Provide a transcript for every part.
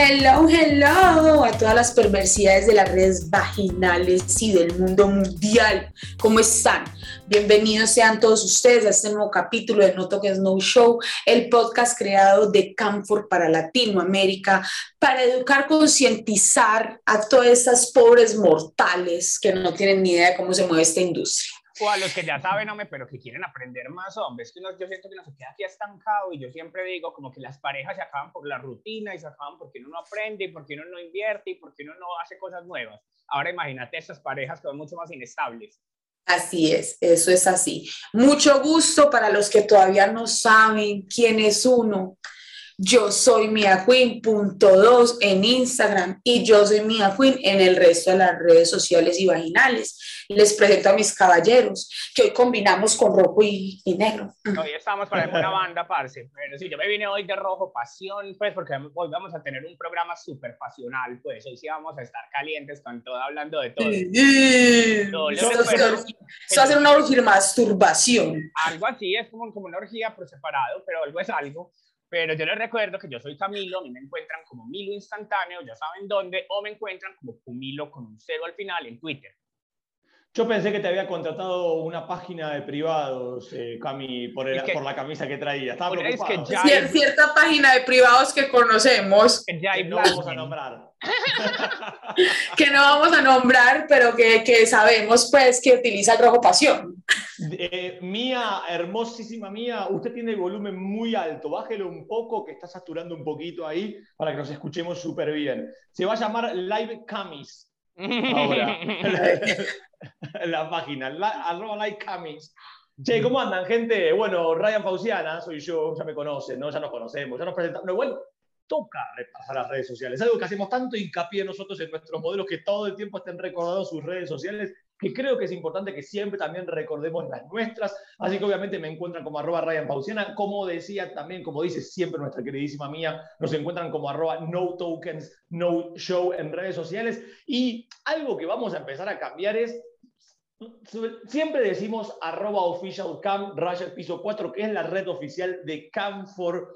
Hello, hello a todas las perversidades de las redes vaginales y del mundo mundial. ¿Cómo están? Bienvenidos sean todos ustedes a este nuevo capítulo de No Toques No Show, el podcast creado de Camfor para Latinoamérica para educar, concientizar a todas estas pobres mortales que no tienen ni idea de cómo se mueve esta industria o a los que ya saben, hombre, pero que quieren aprender más, hombre, es que yo siento que uno se queda aquí estancado y yo siempre digo como que las parejas se acaban por la rutina y se acaban porque uno no aprende y porque uno no invierte y porque uno no hace cosas nuevas. Ahora imagínate esas parejas que son mucho más inestables. Así es, eso es así. Mucho gusto para los que todavía no saben quién es uno. Yo soy Mia Queen, punto dos en Instagram y yo soy Mia Queen en el resto de las redes sociales y vaginales. Les presento a mis caballeros, que hoy combinamos con rojo y, negro. Hoy estamos para una banda, parce. Pero sí, yo me vine hoy de rojo, pasión, pues, porque hoy vamos a tener un programa súper pasional, pues. Hoy sí vamos a estar calientes con todo, hablando de todo. No, eso, va a una orgía masturbación. Algo así, es como, como una orgía por separado, pero algo es algo. Pero yo les recuerdo que yo soy Camilo, a mí me encuentran como Milo Instantáneo, ya saben dónde, o me encuentran como Cumilo con un cero al final en Twitter. Yo pensé que te había contratado una página de privados, eh, Cami, por, por, la camisa que traía. Estaba preocupado. Es que Cierta página de privados que conocemos. Que ya no vamos a nombrar. que no vamos a nombrar, pero que, que sabemos pues que utiliza el rojo pasión. Eh, mía, hermosísima mía, usted tiene el volumen muy alto, bájelo un poco que está saturando un poquito ahí para que nos escuchemos súper bien. Se va a llamar Live Camis. Ahora, la, página, la, arroba Live Camis. Che, ¿cómo andan, gente? Bueno, Ryan Fauciana, soy yo, ya me conocen, ¿no? Ya nos conocemos, ya nos presentamos. bueno, toca repasar las redes sociales. Algo que hacemos tanto hincapié nosotros en nuestros modelos que todo el tiempo estén recordados sus redes sociales, que creo que es importante que siempre también recordemos las nuestras. Así que obviamente me encuentran como arroba Ryan Pausiana. Como decía también, como dice siempre nuestra queridísima mía, nos encuentran como arroba no tokens, no show en redes sociales. Y algo que vamos a empezar a cambiar es Siempre decimos arroba official cam, raya piso 4, que es la red oficial de Camfor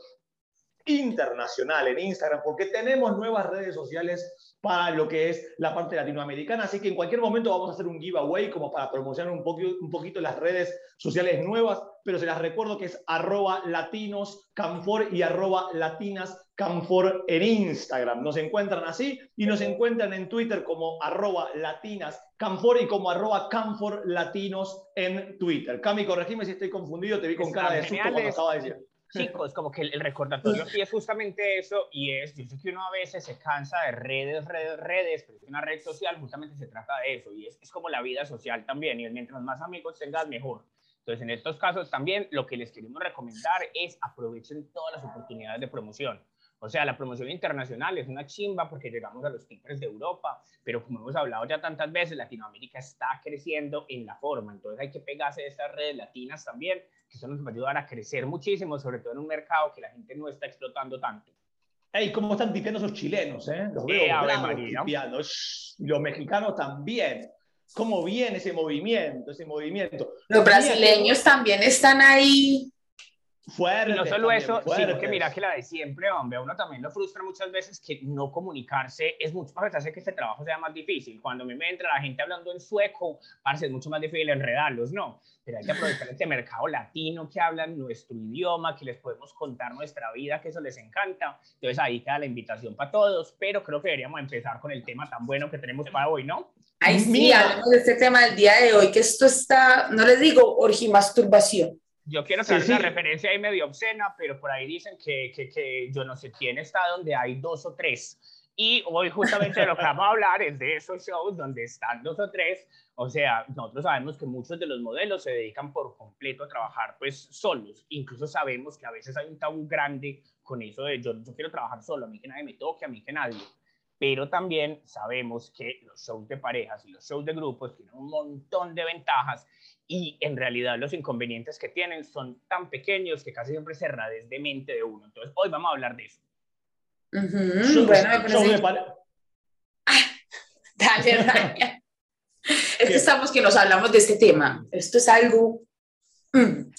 internacional en Instagram, porque tenemos nuevas redes sociales para lo que es la parte latinoamericana, así que en cualquier momento vamos a hacer un giveaway como para promocionar un, poquito, un poquito las redes sociales nuevas, pero se las recuerdo que es arroba latinos camfor y arroba latinas camfor en Instagram. Nos encuentran así y nos encuentran en Twitter como arroba latinas camfor y como arroba camfor latinos en Twitter. Cami, corregime si estoy confundido, te vi con cara de susto cuando estaba diciendo chicos, como que el, recordatorio sí es justamente eso y es, yo sé que uno a veces se cansa de redes, redes, redes, pero es una red social justamente se trata de eso y es, es como la vida social también y mientras más amigos tengas, mejor. Entonces, en estos casos también lo que les queremos recomendar es aprovechen todas las oportunidades de promoción. O sea, la promoción internacional es una chimba porque llegamos a los timbres de Europa, pero como hemos hablado ya tantas veces, Latinoamérica está creciendo en la forma, entonces hay que pegarse de estas redes latinas también, que eso nos va a ayudar a crecer muchísimo, sobre todo en un mercado que la gente no está explotando tanto. Ey, ¿cómo están tipeando esos chilenos, eh? Los veo Los mexicanos también. ¿Cómo viene ese movimiento, ese movimiento? Los brasileños también están ahí Fuerte. Y no solo eso, sino que mira que la de siempre, hombre, a uno también lo frustra muchas veces que no comunicarse es mucho más hace que este trabajo sea más difícil. Cuando a mí me entra la gente hablando en sueco, parece es mucho más difícil enredarlos, ¿no? Pero hay que aprovechar este mercado latino que hablan nuestro idioma, que les podemos contar nuestra vida, que eso les encanta. Entonces ahí queda la invitación para todos, pero creo que deberíamos empezar con el tema tan bueno que tenemos para hoy, ¿no? Ay, sí, hablemos de este tema del día de hoy, que esto está, no les digo orgimasturbación yo quiero hacer una referencia ahí medio obscena, pero por ahí dicen que, que, que, yo no sé quién está donde hay dos o tres. Y hoy justamente de lo que vamos a hablar es de esos shows donde están dos o tres. O sea, nosotros sabemos que muchos de los modelos se dedican por completo a trabajar pues solos. Incluso sabemos que a veces hay un tabú grande con eso de yo, yo quiero trabajar solo, a mí que nadie me toque, a mí que nadie. Pero también sabemos que los shows de parejas y los shows de grupos tienen un montón de ventajas y en realidad los inconvenientes que tienen son tan pequeños que casi siempre se de mente de uno. Entonces, hoy vamos a hablar de eso. bueno, dale, Es que estamos que nos hablamos de este tema. Esto es algo... Mm.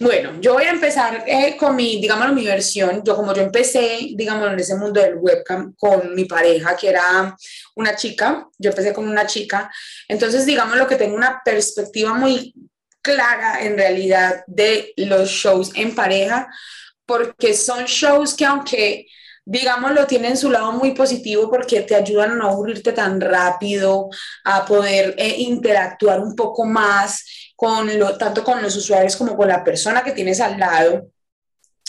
Bueno, yo voy a empezar eh, con mi, digamos, mi versión. Yo como yo empecé, digamos, en ese mundo del webcam con mi pareja, que era una chica, yo empecé con una chica. Entonces, digamos, lo que tengo una perspectiva muy clara en realidad de los shows en pareja, porque son shows que aunque digámoslo, tienen su lado muy positivo porque te ayudan a no aburrirte tan rápido, a poder eh, interactuar un poco más con lo, tanto con los usuarios como con la persona que tienes al lado.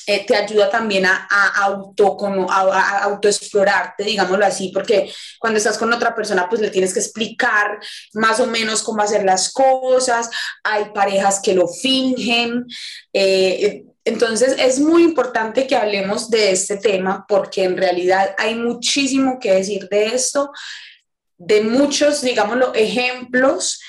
Eh, te ayuda también a, a, auto, como, a, autoexplorarte, digámoslo así, porque cuando estás con otra persona, pues le tienes que explicar más o menos cómo hacer las cosas. Hay parejas que lo fingen. Eh, entonces es muy importante que hablemos de este tema porque en realidad hay muchísimo que decir de esto, de muchos, digámoslo, ejemplos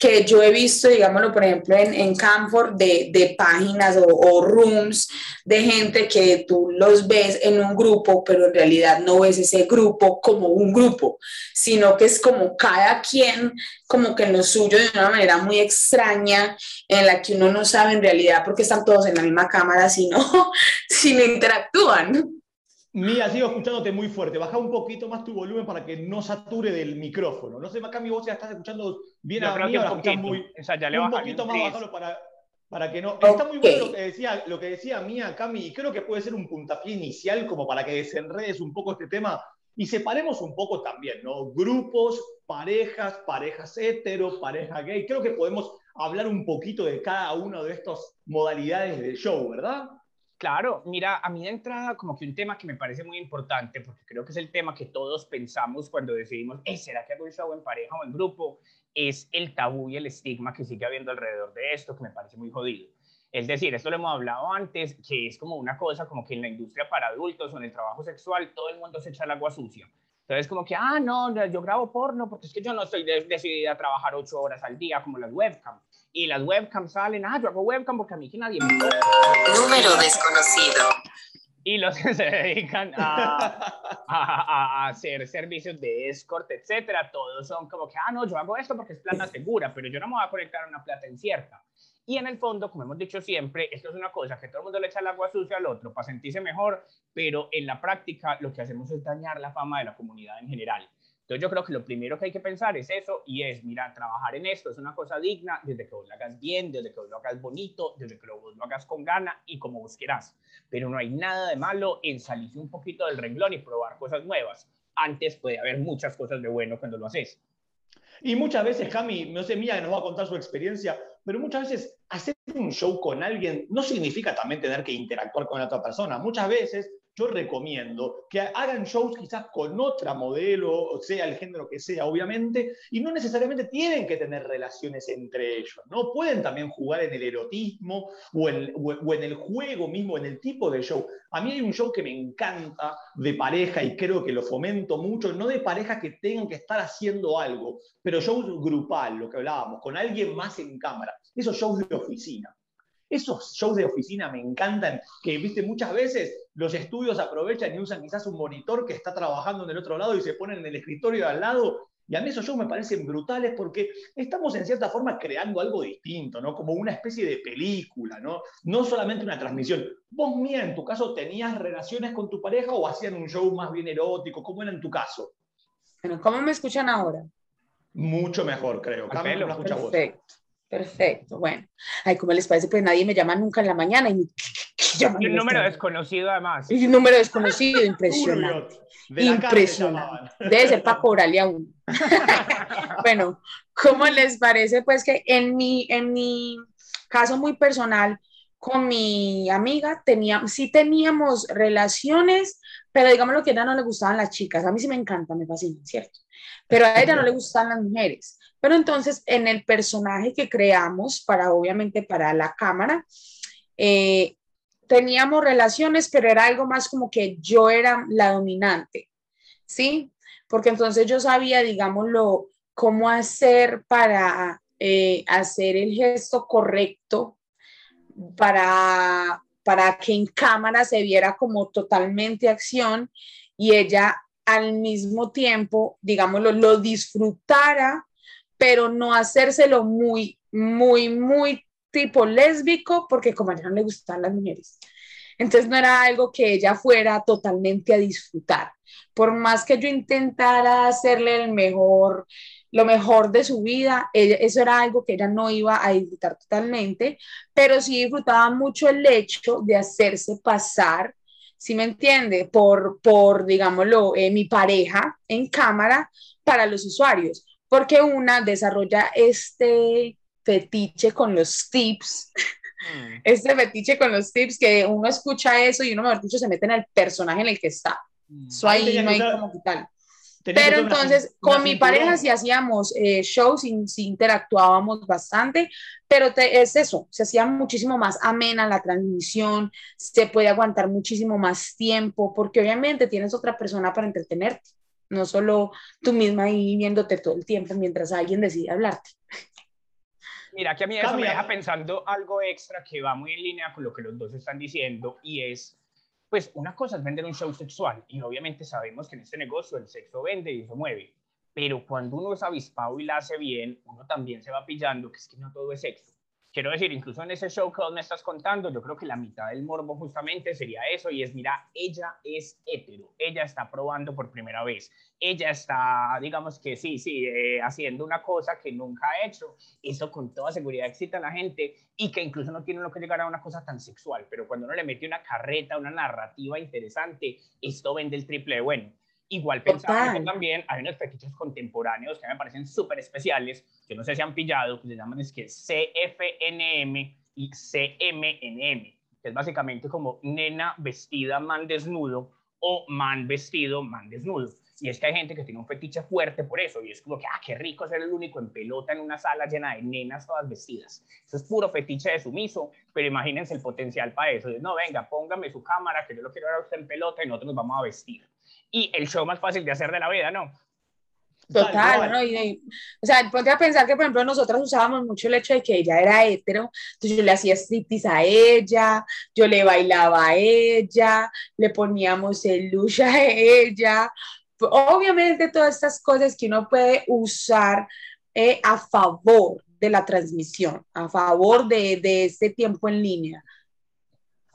que yo he visto, digámoslo, por ejemplo, en, en Camfort, de, de páginas o, o, rooms de gente que tú los ves en un grupo, pero en realidad no ves ese grupo como un grupo, sino que es como cada quien, como que en lo suyo de una manera muy extraña, en la que uno no sabe en realidad por qué están todos en la misma cámara, sino si interactúan. Mía, sigo escuchándote muy fuerte. Baja un poquito más tu volumen para que no sature del micrófono. No sé, acá mi voz ya estás escuchando bien a mí, ahora escuchas muy... O sea, ya le un poquito más bajalo para, para que no... Está muy bueno lo que decía, lo que decía Mía, Cami, y creo que puede ser un puntapié inicial como para que desenredes un poco este tema y separemos un poco también, ¿no? Grupos, parejas, parejas hetero, pareja gay. Creo que podemos hablar un poquito de cada una de estas modalidades del show, ¿verdad? Claro, mira, a mí de entrada como que un tema que me parece muy importante, porque creo que es el tema que todos pensamos cuando decidimos, ¿será que hago un show en pareja o en grupo? Es el tabú y el estigma que sigue habiendo alrededor de esto, que me parece muy jodido. Es decir, esto lo hemos hablado antes, que es como una cosa como que en la industria para adultos o en el trabajo sexual todo el mundo se echa el agua sucia. Entonces, como que, ah, no, yo grabo porno porque es que yo no estoy decidida a trabajar ocho horas al día como las webcams y las webcams salen, ah, yo hago webcam porque a mí que nadie me... Número desconocido. Y los que se dedican a, a, a, hacer servicios de escort, etcétera, todos son como que, ah, no, yo hago esto porque es plata segura, pero yo no me voy a conectar a una plata incierta. Y en el fondo, como hemos dicho siempre, esto es una cosa que todo el mundo le echa el agua sucia al otro para sentirse mejor, pero en la práctica lo que hacemos es dañar la fama de la comunidad en general. Entonces yo creo que lo primero que hay que pensar es eso y es, mira, trabajar en esto es una cosa digna desde que vos lo hagas bien, desde que vos lo hagas bonito, desde que vos lo hagas con gana y como vos quieras. Pero no hay nada de malo en salirse un poquito del renglón y probar cosas nuevas. Antes puede haber muchas cosas de bueno cuando lo haces. Y muchas veces, Cami, no sé, Mía nos va a contar su experiencia, pero muchas veces hacer un show con alguien no significa también tener que interactuar con la otra persona. Muchas veces yo recomiendo que hagan shows quizás con otra modelo, o sea, el género que sea, obviamente, y no necesariamente tienen que tener relaciones entre ellos, ¿no? Pueden también jugar en el erotismo o en, o en el juego mismo, en el tipo de show. A mí hay un show que me encanta de pareja y creo que lo fomento mucho, no de pareja que tengan que estar haciendo algo, pero show grupal, lo que hablábamos, con alguien más en cámara, esos shows de oficina. Esos shows de oficina me encantan, que viste muchas veces los estudios aprovechan y usan quizás un monitor que está trabajando en el otro lado y se ponen en el escritorio de al lado. Y a mí esos shows me parecen brutales porque estamos en cierta forma creando algo distinto, ¿no? Como una especie de película, ¿no? No solamente una transmisión. Vos, Mía, en tu caso, ¿tenías relaciones con tu pareja o hacían un show más bien erótico? ¿Cómo era en tu caso? Bueno, ¿cómo me escuchan ahora? Mucho mejor, creo. Perfecto. Perfecto. Perfecto, bueno. Ay, ¿cómo les parece? Pues nadie me llama nunca en la mañana. Y, y un número desconocido además. Y un número desconocido, impresionante. impresionante. Debe ser para cobrarle a uno. bueno, ¿cómo les parece? Pues que en mi, en mi caso muy personal, con mi amiga, tenía, sí teníamos relaciones, pero digamos lo que a ella no le gustaban las chicas. A mí sí me encanta, me fascina, ¿cierto? Pero a ella no le gustan las mujeres. Pero entonces, en el personaje que creamos, para obviamente para la cámara, eh, teníamos relaciones, pero era algo más como que yo era la dominante, ¿sí? Porque entonces yo sabía, digámoslo, cómo hacer para eh, hacer el gesto correcto, para, para que en cámara se viera como totalmente acción y ella al mismo tiempo, digámoslo, lo disfrutara pero no hacérselo muy, muy, muy tipo lésbico porque como a ella no le gustaban las mujeres. Entonces no era algo que ella fuera totalmente a disfrutar. Por más que yo intentara hacerle el mejor, lo mejor de su vida, eso era algo que ella no iba a disfrutar totalmente, pero sí disfrutaba mucho el hecho de hacerse pasar, si me entiende, por, por digámoslo, eh, mi pareja en cámara para los usuarios, porque una desarrolla este fetiche con los tips, mm. este fetiche con los tips que uno escucha eso y uno, mejor dicho, se mete en el personaje en el que está. Mm. Eso ahí no hay como quitar. Pero entonces, con mi pareja sí hacíamos eh, shows, sí, interactuábamos bastante, pero es eso, se hacía muchísimo más amena la transmisión, se puede aguantar muchísimo más tiempo, porque obviamente tienes otra persona para entretenerte, no solo tú misma ahí viéndote todo el tiempo mientras alguien decide hablarte. Mira, que a mí eso me deja pensando algo extra que va muy en línea con lo que los dos están diciendo y es pues una cosa es vender un show sexual y obviamente sabemos que en este negocio el sexo vende y eso mueve, pero cuando uno es avispado y la hace bien, uno también se va pillando que es que no todo es sexo. Quiero decir, incluso en ese show que vos me estás contando, yo creo que la mitad del morbo justamente sería eso, y es, mira, ella es hetero, ella está probando por primera vez, ella está, digamos que sí, sí, eh, haciendo una cosa que nunca ha hecho, eso con toda seguridad excita a la gente, y que incluso no tiene lo que llegar a una cosa tan sexual, pero cuando uno le mete una carreta, una narrativa interesante, esto vende el triple de bueno. Igual pensaba que también hay unos fetiches contemporáneos que me parecen súper especiales, que no sé si han pillado, que se llaman es que CFNM y CMNM, que es básicamente como nena vestida man desnudo o man vestido man desnudo. Y es que hay gente que tiene un fetiche fuerte por eso, y es como que, ah, qué rico ser el único en pelota en una sala llena de nenas todas vestidas. Eso es puro fetiche de sumiso, pero imagínense el potencial para eso. No, venga, póngame su cámara, que yo lo quiero ver a usted en pelota y nosotros nos vamos a vestir y el show más fácil de hacer de la vida, ¿no? Total, ¿no? Y, o sea, ponte a pensar que, por ejemplo, nosotras usábamos mucho el hecho de que ella era hetero, entonces yo le hacía striptease a ella, yo le bailaba a ella, le poníamos el lucha a ella. Obviamente, todas estas cosas que uno puede usar eh, a favor de la transmisión, a favor de, de este tiempo en línea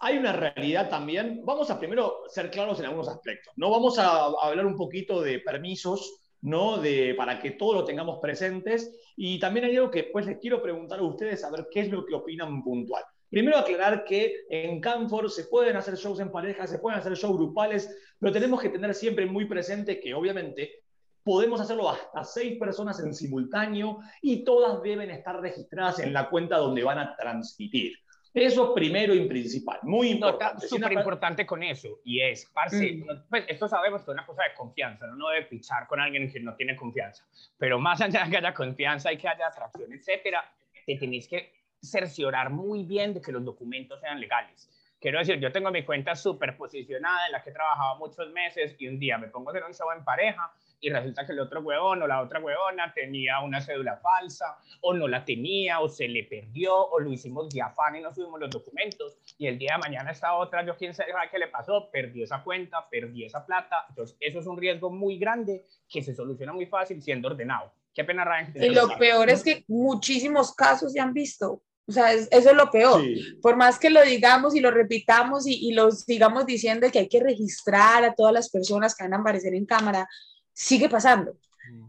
hay una realidad también. Vamos a primero ser claros en algunos aspectos. No vamos a, hablar un poquito de permisos, ¿no? De, para que todos lo tengamos presentes. Y también hay algo que pues les quiero preguntar a ustedes a qué es lo que opinan puntual. Primero aclarar que en Canfor se pueden hacer shows en pareja, se pueden hacer shows grupales, pero tenemos que tener siempre muy presente que obviamente podemos hacerlo hasta seis personas en simultáneo y todas deben estar registradas en la cuenta donde van a transmitir. Eso primero y principal, muy importante. Súper importante con eso, y es, parce, mm. pues esto sabemos que es una cosa de confianza, ¿no? no debe pichar con alguien que no tiene confianza, pero más allá de que haya confianza y que haya atracción, etcétera, te tenéis que cerciorar muy bien de que los documentos sean legales. Quiero decir, yo tengo mi cuenta súper posicionada en la que he trabajado muchos meses y un día me pongo a hacer un show en pareja y resulta que el otro huevón o la otra huevona tenía una cédula falsa o no la tenía o se le perdió o lo hicimos de afán y no subimos los documentos y el día de mañana esta otra, yo quién sabe qué le pasó, perdió esa cuenta, perdió esa plata, entonces eso es un riesgo muy grande que se soluciona muy fácil siendo ordenado. Qué pena, Ryan. Y lo peor es que muchísimos casos se han visto. O sea, eso es lo peor. Por más que lo digamos y lo repitamos y, y los sigamos diciendo que hay que registrar a todas las personas que van a aparecer en cámara, sigue pasando.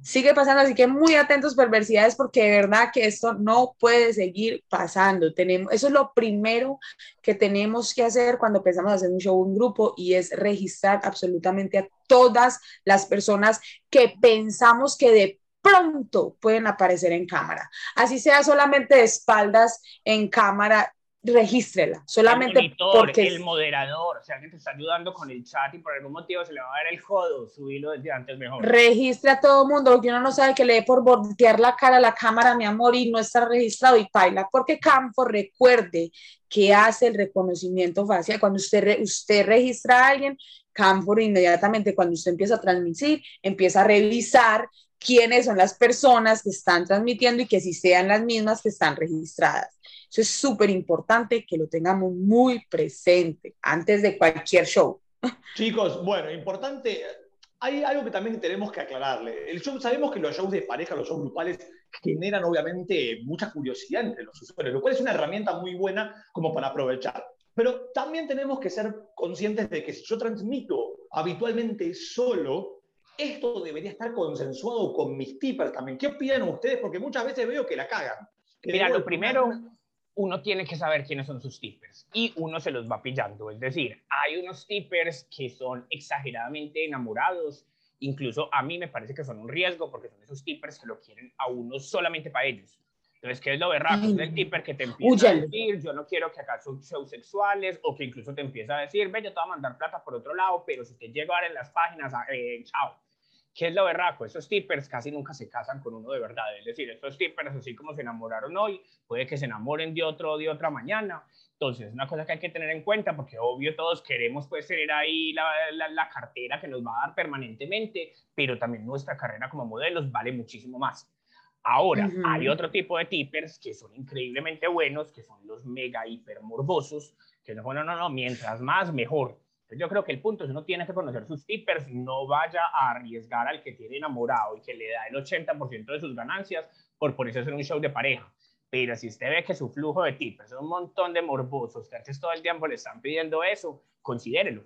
Sigue pasando, así que muy atentos perversidades porque de verdad que esto no puede seguir pasando. Tenemos, eso es lo primero que tenemos que hacer cuando pensamos hacer un show, un grupo, y es registrar absolutamente a todas las personas que pensamos que de pronto pueden aparecer en cámara. Así sea solamente de espaldas en cámara, regístrela, solamente el porque... El moderador, o sea, que te está ayudando con el chat y por algún motivo se le va a ver el jodo, subirlo desde antes mejor. Registra a todo mundo, porque uno no sabe que le dé por voltear la cara a la cámara, mi amor, y no está registrado y baila, porque Campo recuerde que hace el reconocimiento facial. Cuando usted, usted registra a alguien, Campo inmediatamente, cuando usted empieza a transmitir, empieza a revisar quiénes son las personas que están transmitiendo y que si sean las mismas que están registradas. Eso es súper importante que lo tengamos muy presente antes de cualquier show. Chicos, bueno, importante, hay algo que también tenemos que aclararle. El show, sabemos que los shows de pareja, los shows grupales, generan obviamente mucha curiosidad entre los usuarios, lo cual es una herramienta muy buena como para aprovechar. Pero también tenemos que ser conscientes de que si yo transmito habitualmente solo, esto debería estar consensuado con mis tippers también. ¿Qué opinan ustedes? Porque muchas veces veo que la cagan. Mira, lo primero, uno tiene que saber quiénes son sus tippers y uno se los va pillando. Es decir, hay unos tippers que son exageradamente enamorados. Incluso a mí me parece que son un riesgo porque son esos tippers que lo quieren a uno solamente para ellos. Entonces, ¿qué es lo berraco? Es el tipper que te empieza a decir, yo no quiero que hagas shows sexuales, o que incluso te empieza a decir, ve, yo te voy a mandar plata por otro lado, pero si te llego a ver en las páginas, eh, chao. ¿Qué es lo berraco? Esos tippers casi nunca se casan con uno de verdad. Es decir, estos tippers, así como se enamoraron hoy, puede que se enamoren de otro de otra mañana. Entonces, una cosa que hay que tener en cuenta, porque obvio todos queremos pues tener ahí la, la, la cartera que nos va a dar permanentemente, pero también nuestra carrera como modelos vale muchísimo más. Ahora, hay otro tipo de tippers que son increíblemente buenos, que son los mega hiper morbosos, que no, no, no, no, mientras más mejor. Yo creo que el punto es uno tiene que conocer sus tippers, no vaya a arriesgar al que tiene enamorado y que le da el 80% de sus ganancias por ponerse a hacer un show de pareja. Pero si usted ve que su flujo de tippers es un montón de morbosos, que antes todo el tiempo le están pidiendo eso, considérelo.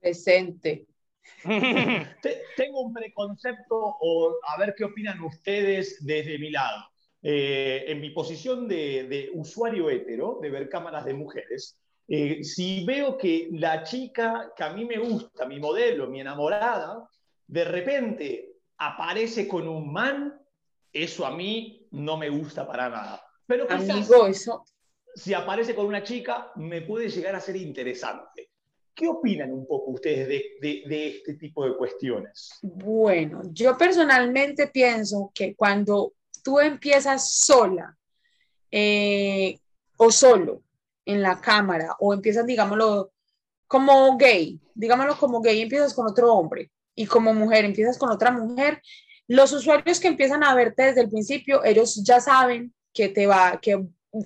Presente. Tengo un preconcepto, o a ver qué opinan ustedes desde mi lado. Eh, en mi posición de, usuario hetero, de ver cámaras de mujeres, eh, si veo que la chica que a mí me gusta, mi modelo, mi enamorada, de repente aparece con un man, eso a mí no me gusta para nada. Pero quizás, eso... si aparece con una chica, me puede llegar a ser interesante. ¿Qué opinan un poco ustedes de, este tipo de cuestiones? Bueno, yo personalmente pienso que cuando tú empiezas sola eh, o solo en la cámara o empiezas, digámoslo, como gay, digámoslo como gay, empiezas con otro hombre y como mujer empiezas con otra mujer, los usuarios que empiezan a verte desde el principio, ellos ya saben que te va, que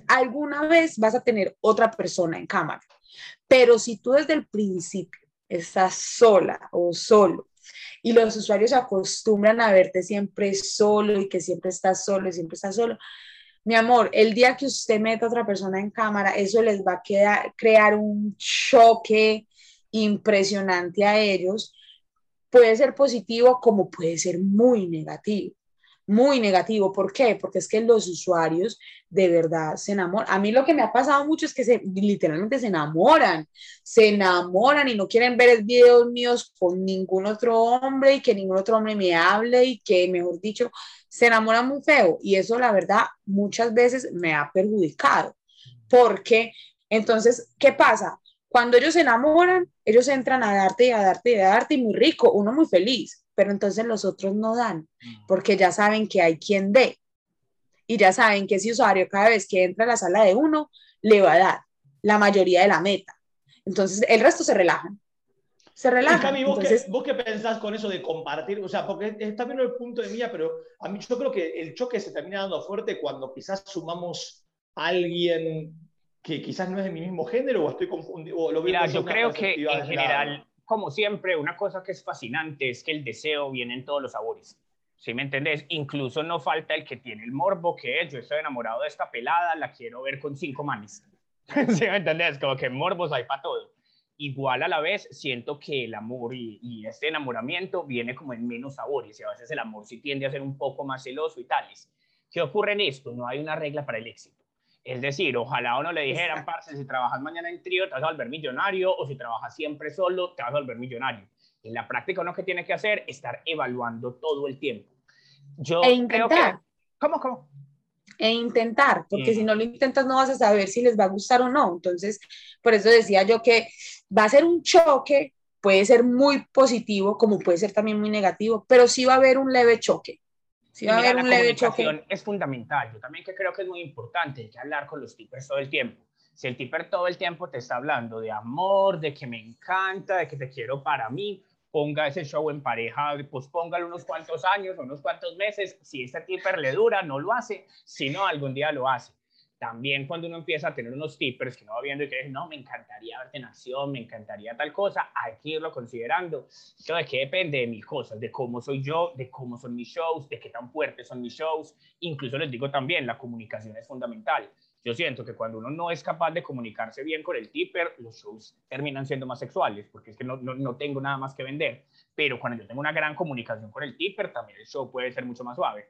alguna vez vas a tener otra persona en cámara. Pero si tú desde el principio estás sola o solo y los usuarios se acostumbran a verte siempre solo y que siempre estás solo y siempre estás solo, mi amor, el día que usted meta a otra persona en cámara, eso les va a crear un choque impresionante a ellos. Puede ser positivo como puede ser muy negativo muy negativo. ¿Por qué? Porque es que los usuarios de verdad se enamoran. A mí lo que me ha pasado mucho es que se, literalmente se enamoran, se enamoran y no quieren ver videos míos con ningún otro hombre y que ningún otro hombre me hable y que, mejor dicho, se enamoran muy feo. Y eso, la verdad, muchas veces me ha perjudicado. Porque, entonces, ¿qué pasa? Cuando ellos se enamoran, ellos entran a darte y a darte y a darte y muy rico, uno muy feliz pero entonces los otros no dan, mm. porque ya saben que hay quien dé. Y ya saben que ese usuario cada vez que entra a la sala de uno, le va a dar la mayoría de la meta. Entonces el resto se relajan. Se relajan. ¿vos, qué, ¿vos, qué, pensás con eso de compartir? O sea, porque está bien el punto de mía, pero a mí yo creo que el choque se termina dando fuerte cuando quizás sumamos a alguien que quizás no es de mi mismo género o estoy confundido. lo Mira, yo creo que en general como siempre, una cosa que es fascinante es que el deseo viene en todos los sabores. ¿Sí me entendés? Incluso no falta el que tiene el morbo, que es, yo estoy enamorado de esta pelada, la quiero ver con cinco manes. ¿Sí me entendés? Como que morbos hay para todo. Igual a la vez, siento que el amor y, y, este enamoramiento viene como en menos sabores y a veces el amor sí tiende a ser un poco más celoso y tales. ¿Qué ocurre en esto? No hay una regla para el éxito. Es decir, ojalá uno le dijeran, parce, si trabajas mañana en trío, te vas a volver millonario, o si trabajas siempre solo, te vas a volver millonario. En la práctica uno que tiene que hacer es estar evaluando todo el tiempo. Yo e intentar. Creo que... ¿Cómo, cómo? E intentar, porque si no lo intentas no vas a saber si les va a gustar o no. Entonces, por eso decía yo que va a ser un choque, puede ser muy positivo, como puede ser también muy negativo, pero sí va a haber un leve choque. Va a haber un leve choque. Es fundamental. Yo también que creo que es muy importante, hay que hablar con los tippers todo el tiempo. Si el tipper todo el tiempo te está hablando de amor, de que me encanta, de que te quiero para mí, ponga ese show en pareja, pues póngalo unos cuantos años, unos cuantos meses. Si este tipper le dura, no lo hace, si no, algún día lo hace. También cuando uno empieza a tener unos tippers que no va viendo y que no, me encantaría verte en acción, me encantaría tal cosa, hay que irlo considerando. Todo de qué depende de mis cosas, de cómo soy yo, de cómo son mis shows, de qué tan fuertes son mis shows. Incluso les digo también, la comunicación es fundamental. Yo siento que cuando uno no es capaz de comunicarse bien con el tipper, los shows terminan siendo más sexuales, porque es que no, no, no tengo nada más que vender. Pero cuando yo tengo una gran comunicación con el tipper, también el show puede ser mucho más suave.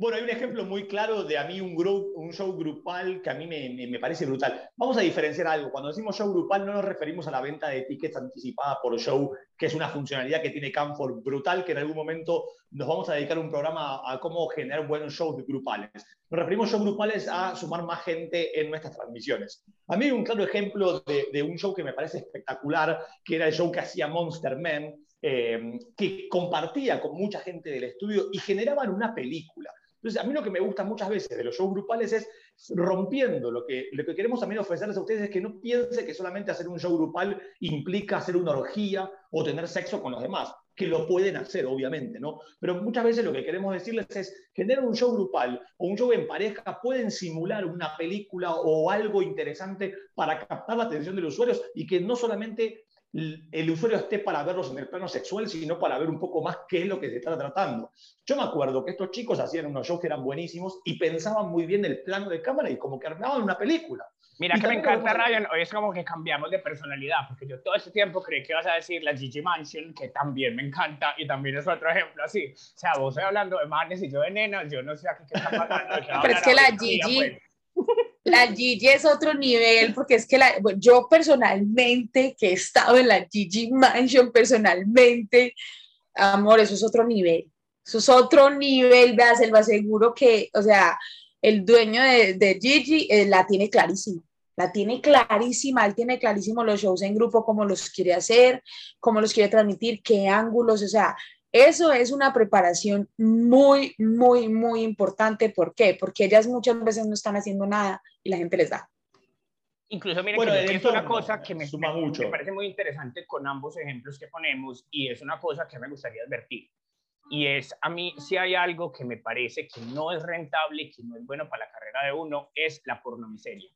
Bueno, hay un ejemplo muy claro de a mí un, un show grupal que a mí me, me, parece brutal. Vamos a diferenciar algo. Cuando decimos show grupal no nos referimos a la venta de tickets anticipada por show, que es una funcionalidad que tiene Canfor brutal, que en algún momento nos vamos a dedicar un programa a cómo generar buenos shows grupales. Nos referimos a shows grupales a sumar más gente en nuestras transmisiones. A mí hay un claro ejemplo de, de un show que me parece espectacular, que era el show que hacía Monster Man, eh, que compartía con mucha gente del estudio y generaban una película. Entonces, a mí lo que me gusta muchas veces de los shows grupales es rompiendo lo que, lo que queremos también ofrecerles a ustedes es que no piense que solamente hacer un show grupal implica hacer una orgía o tener sexo con los demás, que lo pueden hacer, obviamente, ¿no? Pero muchas veces lo que queremos decirles es, generar un show grupal o un show en pareja pueden simular una película o algo interesante para captar la atención de los usuarios y que no solamente el usuario esté para verlos en el plano sexual, sino para ver un poco más qué es lo que se está tratando. Yo me acuerdo que estos chicos hacían unos shows que eran buenísimos y pensaban muy bien el plano de cámara y como que armaban una película. Mira que me encanta, Ryan, hoy es como que cambiamos de personalidad, porque yo todo ese tiempo creí que ibas a decir la Gigi Mansion, que también me encanta, y también es otro ejemplo así. O sea, vos estoy hablando de manes y yo de nenas, yo no sé aquí qué está pasando. Pero es que la Gigi... Pues. La Gigi es otro nivel, porque es que la, yo personalmente, que he estado en la Gigi Mansion personalmente, amor, eso es otro nivel. Eso es otro nivel, vea, se lo aseguro que, o sea, el dueño de, de Gigi eh, la tiene clarísima. La tiene clarísima, él tiene clarísimo los shows en grupo, cómo los quiere hacer, cómo los quiere transmitir, qué ángulos, o sea, eso es una preparación muy, muy, muy importante. ¿Por qué? Porque ellas muchas veces no están haciendo nada y la gente les da. Incluso, miren, que es una cosa que me, suma mucho. me parece muy interesante con ambos ejemplos que ponemos y es una cosa que me gustaría advertir. Y es, a mí, si hay algo que me parece que no es rentable, que no es bueno para la carrera de uno, es la pornomiseria.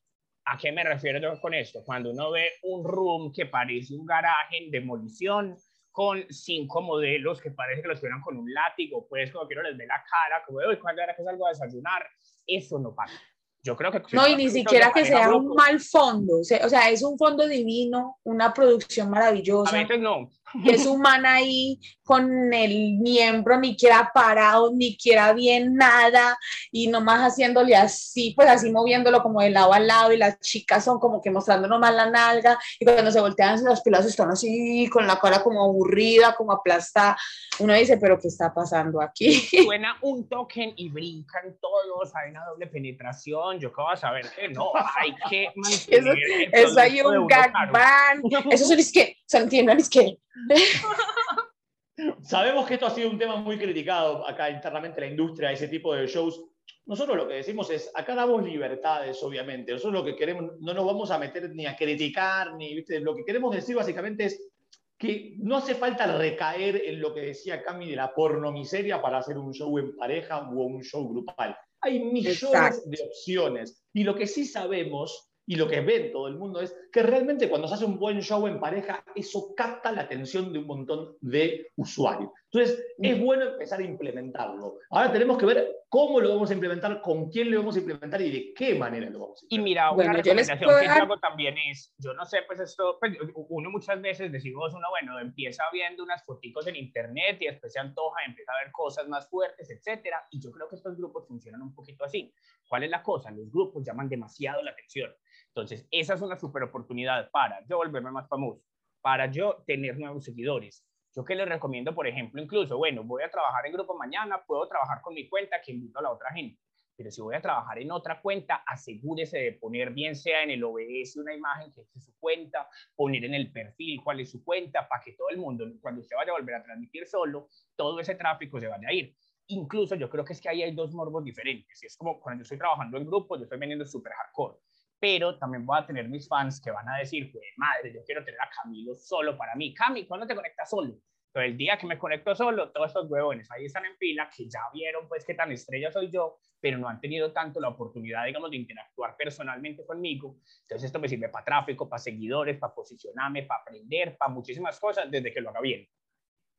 ¿A qué me refiero con esto? Cuando uno ve un room que parece un garaje en demolición, con cinco modelos que parece que los tuvieron con un látigo, pues como que no les ve la cara, como de, hoy, ¿cuándo era que salgo a desayunar? Eso no pasa. Yo creo que... No, y ni siquiera que sea un mal fondo, o sea, es un fondo divino, una producción maravillosa. A veces no. Es humana ahí con el miembro ni quiera parado, ni quiera bien nada, y nomás haciéndole así, pues así moviéndolo como de lado a lado, y las chicas son como que mostrando nomás la nalga, y cuando se voltean los pelos están así, con la cara como aburrida, como aplastada. Uno dice, pero ¿qué está pasando aquí? Suena un token y brincan todos, hay una doble penetración, yo acabo de saber que no, hay que mantener Eso, eso hay un gag ban, eso son es que, se entienden, es que Sabemos que esto ha sido un tema muy criticado acá internamente en la industria, ese tipo de shows. Nosotros lo que decimos es, acá damos libertades, obviamente. Nosotros lo que queremos, no nos vamos a meter ni a criticar, ni, ¿viste? Lo que queremos decir básicamente es que no hace falta recaer en lo que decía Cami de la pornomiseria para hacer un show en pareja o un show grupal. Hay millones de opciones. Y lo que sí sabemos y lo que ven todo el mundo es que realmente cuando se hace un buen show en pareja, eso capta la atención de un montón de usuarios. Entonces, es mm. bueno empezar a implementarlo. Ahora tenemos que ver cómo lo vamos a implementar, con quién lo vamos a implementar y de qué manera lo vamos a implementar. Y mira, una recomendación que yo hago también es, yo no sé, pues esto, pues, uno muchas veces decimos, uno, bueno, empieza viendo unas fotos en internet y después se antoja, empieza a ver cosas más fuertes, etcétera. Y yo creo que estos grupos funcionan un poquito así. ¿Cuál es la cosa? Los grupos llaman demasiado la atención. Entonces, esa es una super oportunidad para yo volverme más famoso, para yo tener nuevos seguidores. Yo que les recomiendo, por ejemplo, incluso, bueno, voy a trabajar en grupo mañana, puedo trabajar con mi cuenta que invito a la otra gente. Pero si voy a trabajar en otra cuenta, asegúrese de poner bien sea en el OBS una imagen que es su cuenta, poner en el perfil cuál es su cuenta, para que todo el mundo, cuando usted vaya a volver a transmitir solo, todo ese tráfico se vaya a ir. Incluso yo creo que es que ahí hay dos morbos diferentes. Y es como cuando yo estoy trabajando en grupo, yo estoy vendiendo súper hardcore pero también voy a tener mis fans que van a decir, madre, yo quiero tener a Camilo solo para mí. Cami, ¿cuándo te conectas solo? Pero el día que me conecto solo, todos estos huevones ahí están en fila, que ya vieron pues qué tan estrella soy yo, pero no han tenido tanto la oportunidad, digamos, de interactuar personalmente conmigo. Entonces esto me sirve para tráfico, para seguidores, para posicionarme, para aprender, para muchísimas cosas desde que lo haga bien.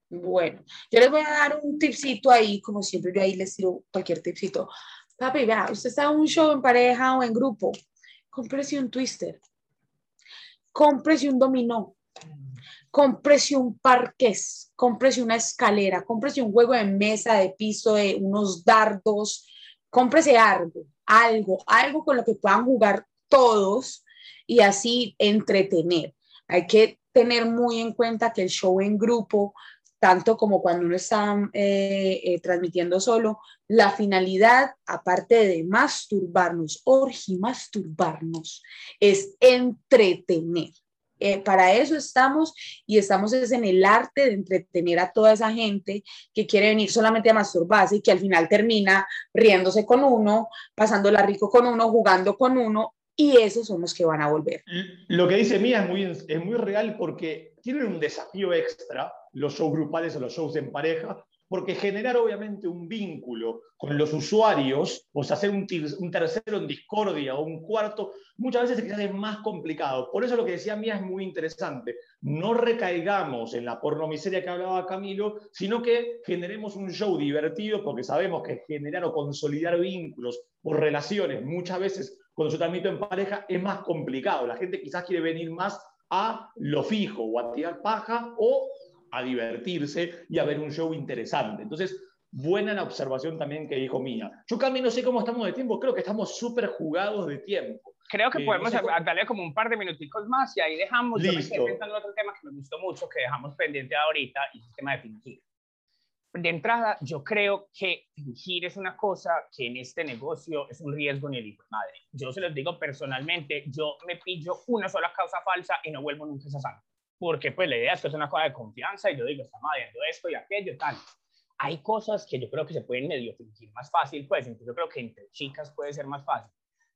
Bueno, yo les voy a dar un tipcito ahí, como siempre yo ahí les tiro cualquier tipcito. Papi, vea, usted está en un show en pareja o en grupo, cómprese un twister, cómprese un dominó, cómprese un parqués, cómprese una escalera, cómprese un juego de mesa, de piso, de unos dardos, cómprese algo, algo, algo con lo que puedan jugar todos y así entretener. Hay que tener muy en cuenta que el show en grupo, tanto como cuando uno está eh, eh, transmitiendo solo, la finalidad, aparte de masturbarnos, masturbarnos, es entretener. Eh, para eso estamos y estamos es en el arte de entretener a toda esa gente que quiere venir solamente a masturbarse y que al final termina riéndose con uno, pasándola rico con uno, jugando con uno y esos son los que van a volver. Lo que dice Mía es muy, es muy real porque tienen un desafío extra los shows grupales o los shows en pareja, porque generar obviamente un vínculo con los usuarios, o sea, hacer un, un, tercero en discordia o un cuarto, muchas veces es más complicado. Por eso lo que decía Mía es muy interesante. No recaigamos en la pornomiseria que hablaba Camilo, sino que generemos un show divertido, porque sabemos que generar o consolidar vínculos o relaciones muchas veces cuando yo transmito en pareja es más complicado. La gente quizás quiere venir más a lo fijo o a tirar paja o a divertirse y a ver un show interesante. Entonces, buena la observación también que dijo Mía. Yo, Cami, no sé cómo estamos de tiempo, creo que estamos súper jugados de tiempo. Creo que eh, podemos darle como un par de minuticos más y ahí dejamos. Listo. Yo me pensando en otro tema que me gustó mucho, que dejamos pendiente ahorita, y es el tema de fingir. De entrada, yo creo que fingir es una cosa que en este negocio es un riesgo ni el hijo madre. Yo se los digo personalmente, yo me pillo una sola causa falsa y no vuelvo nunca a esa sala porque pues la idea es que es una cosa de confianza y yo digo, estamos viendo esto y aquello tal. Hay cosas que yo creo que se pueden medio fingir más fácil, pues entonces yo creo que entre chicas puede ser más fácil.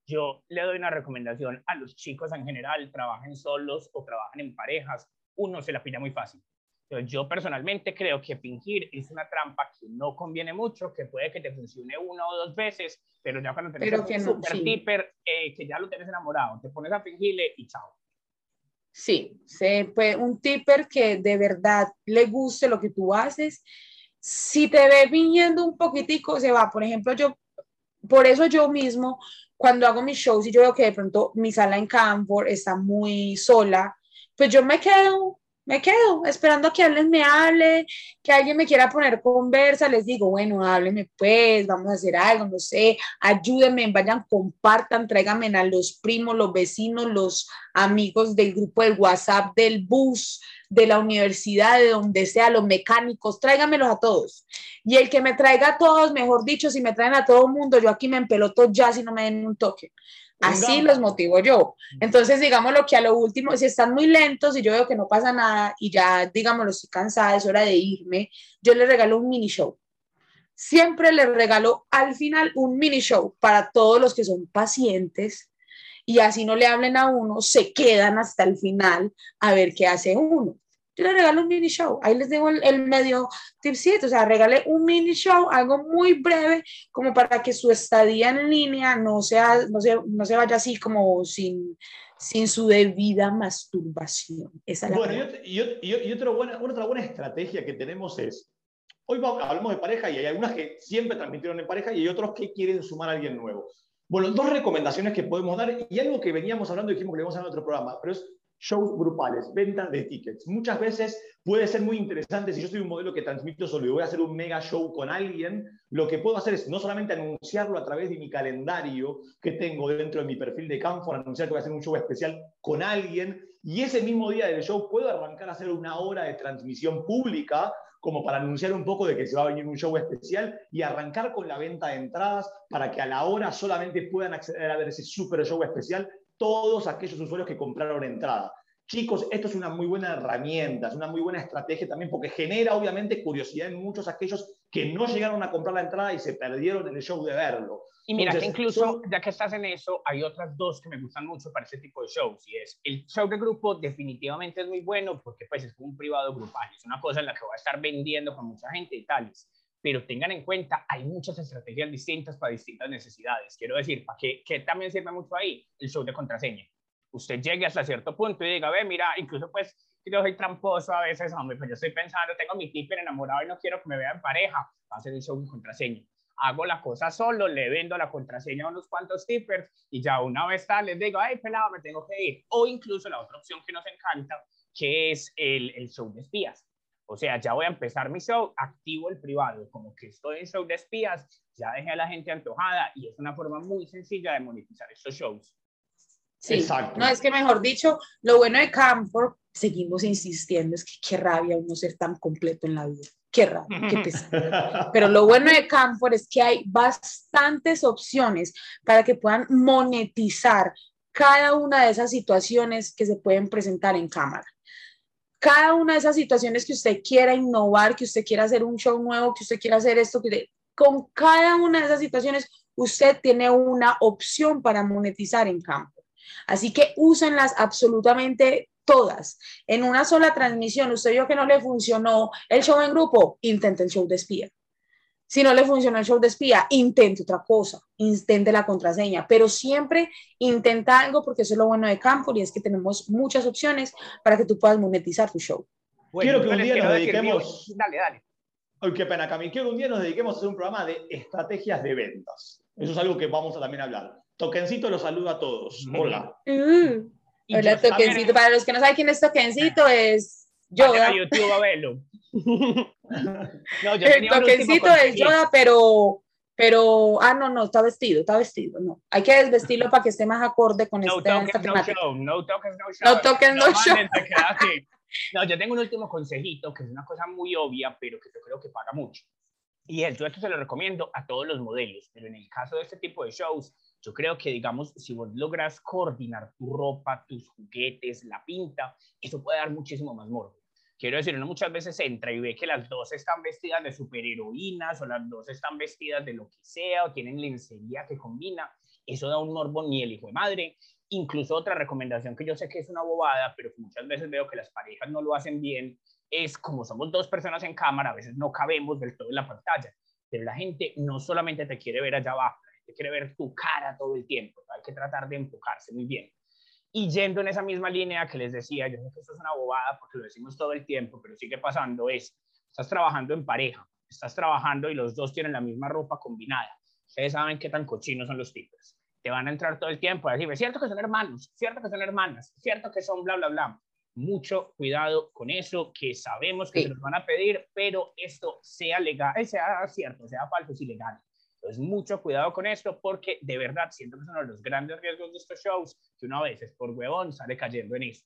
Yo le doy una recomendación a los chicos en general, trabajen solos o trabajen en parejas, uno se la pilla muy fácil. Yo personalmente creo que fingir es una trampa que no conviene mucho, que puede que te funcione una o dos veces, pero ya cuando tenés un super tipper, eh, que ya lo tienes enamorado, te pones a fingirle y chao. Sí, se puede, un tipper que de verdad le guste lo que tú haces. Si te ve viniendo un poquitico, se va. Por ejemplo, yo, por eso yo mismo, cuando hago mis shows y yo veo que de pronto mi sala en campo está muy sola, pues yo me quedo me quedo esperando a que alguien me hable, que alguien me quiera poner conversa, les digo, bueno, hábleme pues, vamos a hacer algo, no sé, ayúdenme, vayan, compartan, tráiganme a los primos, los vecinos, los amigos del grupo del WhatsApp, del bus, de la universidad, de donde sea, los mecánicos, tráiganmelos a todos. Y el que me traiga a todos, mejor dicho, si me traen a todo el mundo, yo aquí me empeloto ya si no me den un toque. Así los motivo yo. Entonces, digamos lo que a lo último, si están muy lentos y yo veo que no pasa nada y ya, lo estoy cansada, es hora de irme, yo les regalo un mini show. Siempre les regalo al final un mini show para todos los que son pacientes y así no le hablen a uno, se quedan hasta el final a ver qué hace uno yo le regalo un mini show. Ahí les dejo el, medio tipcito, o sea, regale un mini show, algo muy breve, como para que su estadía en línea no, sea, no, se, no se vaya así como sin, sin su debida masturbación. Esa bueno, y, y, otra, buena, otra buena estrategia que tenemos es, hoy hablamos de pareja y hay algunas que siempre transmitieron en pareja y hay otros que quieren sumar a alguien nuevo. Bueno, dos recomendaciones que podemos dar y algo que veníamos hablando y dijimos que le vamos a dar en otro programa, pero es shows grupales, ventas de tickets. Muchas veces puede ser muy interesante, si yo soy un modelo que transmito solo y voy a hacer un mega show con alguien, lo que puedo hacer es no solamente anunciarlo a través de mi calendario que tengo dentro de mi perfil de Canfor, anunciar que voy a hacer un show especial con alguien, y ese mismo día del show puedo arrancar a hacer una hora de transmisión pública como para anunciar un poco de que se va a venir un show especial y arrancar con la venta de entradas para que a la hora solamente puedan acceder a ver ese super show especial todos aquellos usuarios que compraron entrada. Chicos, esto es una muy buena herramienta, es una muy buena estrategia también porque genera obviamente curiosidad en muchos aquellos que no llegaron a comprar la entrada y se perdieron en el show de verlo. Y mira Entonces, que incluso, son- ya que estás en eso, hay otras dos que me gustan mucho para este tipo de shows. Y es, el show de grupo definitivamente es muy bueno porque pues es como un privado grupal. Es una cosa en la que voy a estar vendiendo con mucha gente y tales. Pero tengan en cuenta, hay muchas estrategias distintas para distintas necesidades. Quiero decir, ¿para qué, qué también sirve mucho ahí? El show de contraseña. Usted llegue hasta cierto punto y diga, ve, mira, incluso pues yo soy tramposo a veces, hombre, pues yo estoy pensando, tengo mi tipper enamorado y no quiero que me vea en pareja. Va a hacer el show de contraseña hago la cosa solo, le vendo la contraseña a unos cuantos tippers y ya una vez tal les digo, ay, pelado, me tengo que ir. O incluso la otra opción que nos encanta, que es el, el show de espías. O sea, ya voy a empezar mi show, activo el privado, como que estoy en show de espías, ya dejé a la gente antojada y es una forma muy sencilla de monetizar estos shows. Sí, Exacto. no es que mejor dicho, lo bueno de Camphor, seguimos insistiendo, es que qué rabia uno ser tan completo en la vida, qué rabia, qué pesado. Pero lo bueno de Camphor es que hay bastantes opciones para que puedan monetizar cada una de esas situaciones que se pueden presentar en cámara. Cada una de esas situaciones que usted quiera innovar, que usted quiera hacer un show nuevo, que usted quiera hacer esto, que con cada una de esas situaciones usted tiene una opción para monetizar en Camphor. Así que úsenlas absolutamente todas. En una sola transmisión, usted vio que no le funcionó el show en grupo, intente el show de espía. Si no le funcionó el show de espía, intente otra cosa, intente la contraseña, pero siempre intenta algo porque eso es lo bueno de Campo y es que tenemos muchas opciones para que tú puedas monetizar tu show. Quiero que un día nos dediquemos- Dale, dale. Ay, qué pena, Cami. Quiero que un día nos dediquemos a hacer un programa de estrategias de ventas. Eso es algo que vamos a también hablar. Toquencito los saluda a todos. Ujú. Hola. Y hola, Toquencito. Para los que no saben quién es Toquencito, es Yoda. a YouTube a verlo. no, yo El toquecito es. Yoda, pero, pero, ah, no, no, está vestido, está vestido, no. Hay que desvestirlo para que esté más acorde con No este, esta toques, no temática. show, no toques, no show. No toques, no show. queda así. No, yo tengo un último consejito que es una cosa muy obvia, pero que yo creo que paga mucho. Y yo esto se lo recomiendo a todos los modelos, pero en el caso de este tipo de shows, yo creo que, digamos, si vos logras coordinar tu ropa, tus juguetes, la pinta, eso puede dar muchísimo más morbo. Quiero decir, uno muchas veces entra y ve que las dos están vestidas de superheroínas o las dos están vestidas de lo que sea o tienen lencería que combina. Eso da un morbo ni el hijo de madre. Incluso otra recomendación que yo sé que es una bobada, pero que muchas veces veo que las parejas no lo hacen bien, es como somos dos personas en cámara, a veces no cabemos del todo en la pantalla, pero la gente no solamente te quiere ver allá abajo, la gente quiere ver tu cara todo el tiempo, hay que tratar de enfocarse muy bien. Y yendo en esa misma línea que les decía, yo sé que esto es una bobada porque lo decimos todo el tiempo, pero sigue pasando, es, estás trabajando en pareja, estás trabajando y los dos tienen la misma ropa combinada. Ustedes saben qué tan cochinos son los tipos. Te van a entrar todo el tiempo a decir, es cierto que son hermanos, cierto que son hermanas, cierto que son bla, bla, bla. Mucho cuidado con eso, que sabemos que Sí. se nos van a pedir, pero esto sea legal, sea cierto, sea falso, es ilegal. Entonces, mucho cuidado con esto, porque de verdad siento que es uno de los grandes riesgos de estos shows, que uno a veces por huevón sale cayendo en esto.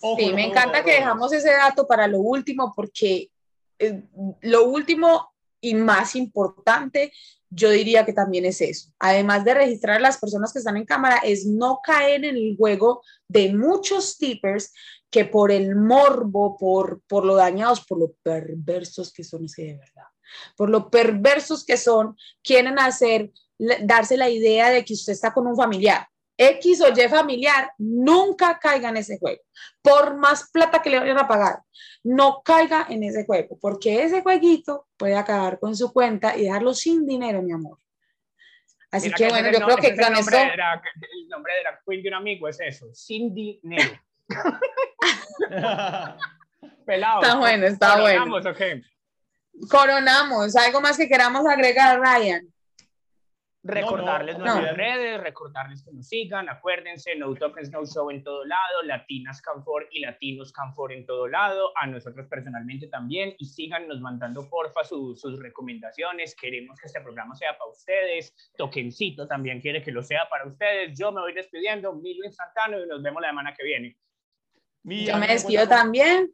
Ojo, Sí, me encanta que dejamos ese dato para lo último porque eh, lo último y más importante, yo diría que también es eso. Además de registrar a las personas que están en cámara, es no caer en el juego de muchos tippers que por el morbo, por, por lo dañados, por lo perversos que son, es que de verdad, por lo perversos que son, quieren hacer, darse la idea de que usted está con un familiar. X o Y familiar, nunca caiga en ese juego. Por más plata que le vayan a pagar, no caiga en ese juego, porque ese jueguito puede acabar con su cuenta y dejarlo sin dinero, mi amor. Así Mira que bueno, yo no- creo que el nombre de la- el nombre de la queen de un amigo es eso, sin dinero. Pelado. está bueno, está bueno. Coronamos. ¿Algo más que queramos agregar, Ryan? Recordarles no, nuestras no, redes, recordarles que nos sigan, acuérdense, No Tokens No Show en todo lado, Latinas Canfor y Latinos Canfor en todo lado, a nosotros personalmente también, y síganos mandando porfa su- sus recomendaciones, queremos que este programa sea para ustedes, Tokencito también quiere que lo sea para ustedes, yo me voy despidiendo, Milo Instantáneo y nos vemos la semana que viene. Yo me me despido también.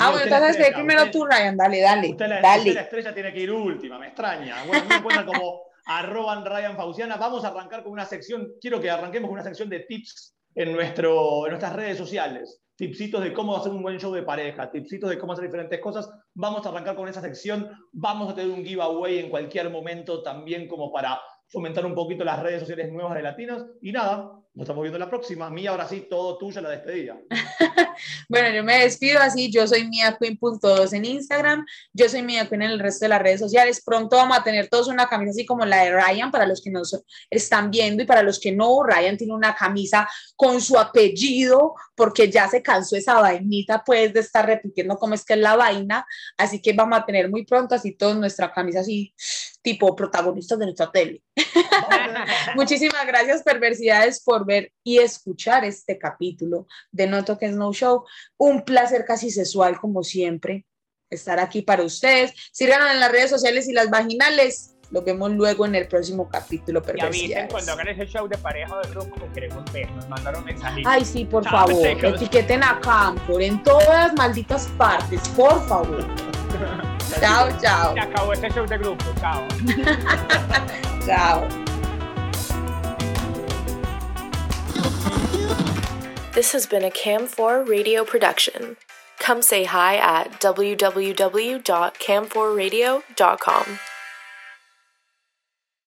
Ah, No, bueno, usted entonces estrella, primero usted- tú, Ryan. Dale, dale. Usted la, usted dale. la estrella tiene que ir última, me extraña. Bueno, me encuentran como arroban Ryan Fauciana. Vamos a arrancar con una sección, quiero que arranquemos con una sección de tips en, nuestro, en nuestras redes sociales. tipsitos de cómo hacer un buen show de pareja, tipsitos de cómo hacer diferentes cosas. Vamos a arrancar con esa sección. Vamos a tener un giveaway en cualquier momento también como para fomentar un poquito las redes sociales nuevas de Latinos. Y nada, nos estamos viendo la próxima. Mía, ahora sí, todo tuyo, la despedida. bueno, yo me despido así. Yo soy MiaQueen.2 en Instagram. Yo soy Mia Queen en el resto de las redes sociales. Pronto vamos a tener todos una camisa así como la de Ryan, para los que nos están viendo y para los que no, Ryan tiene una camisa con su apellido, porque ya se cansó esa vainita, pues, de estar repitiendo cómo es que es la vaina. Así que vamos a tener muy pronto así todos nuestra camisa así, tipo protagonistas de nuestra tele. Muchísimas gracias, perversidades, por ver y escuchar este capítulo de No Toques No Show. Un placer casi sexual, como siempre, estar aquí para ustedes. Síganos en las redes sociales y las vaginales. Lo vemos luego en el próximo capítulo. Y avisen cuando hagan ese show de pareja o de grupo que queremos ver. Nos mandaron mensajitos. Ay, sí, por favor. Etiqueten a Campo en todas las malditas partes, por favor. chao, chao. Se acabó este show de grupo. Chao. chao. This has been a Cam4 radio production. Come say hi at www.cam4radio.com.